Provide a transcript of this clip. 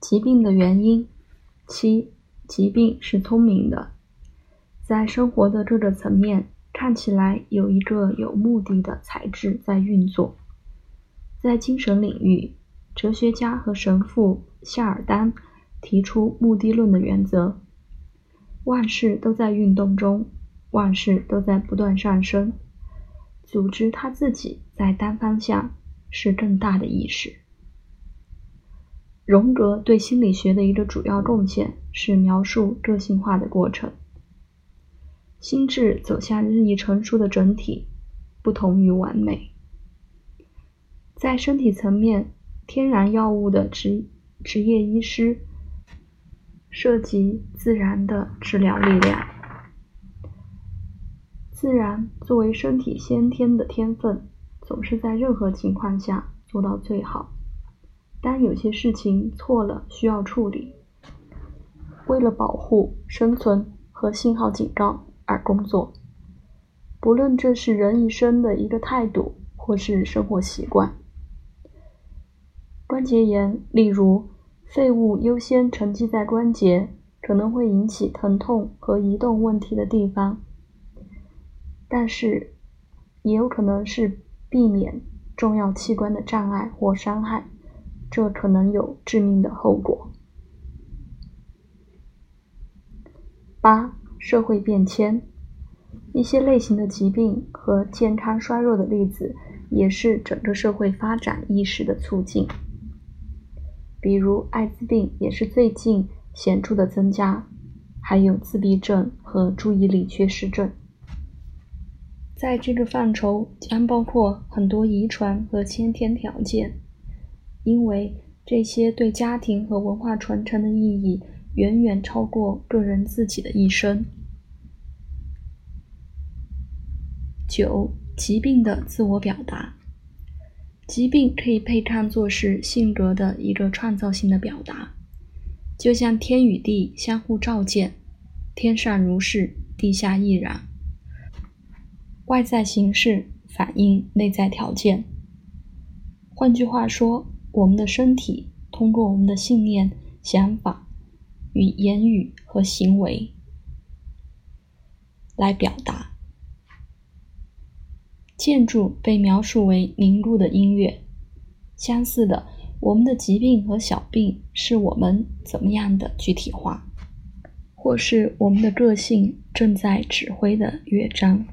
疾病的原因。七，疾病是聪明的，在生活的这个层面，看起来有一个有目的的材质在运作。在精神领域，哲学家和神父夏尔丹提出目的论的原则：万事都在运动中，万事都在不断上升。组织他自己在单方向是更大的意识。荣格对心理学的一个主要贡献是描述个性化的过程。心智走向日益成熟的整体，不同于完美。在身体层面，天然药物的职职业医师涉及自然的治疗力量。自然作为身体先天的天分，总是在任何情况下做到最好。当有些事情错了需要处理，为了保护生存和信号警告而工作，不论这是人一生的一个态度或是生活习惯。关节炎，例如废物优先沉积在关节，可能会引起疼痛和移动问题的地方，但是也有可能是避免重要器官的障碍或伤害，这可能有致命的后果。八、社会变迁，一些类型的疾病和健康衰弱的例子，也是整个社会发展意识的促进。比如艾滋病也是最近显著的增加，还有自闭症和注意力缺失症。在这个范畴将包括很多遗传和先天条件，因为这些对家庭和文化传承的意义远远超过个人自己的一生。九、疾病的自我表达。疾病可以被看作是性格的一个创造性的表达，就像天与地相互照见，天上如是，地下亦然。外在形式反映内在条件。换句话说，我们的身体通过我们的信念、想法与言语和行为来表达。建筑被描述为凝固的音乐。相似的，我们的疾病和小病是我们怎么样的具体化，或是我们的个性正在指挥的乐章。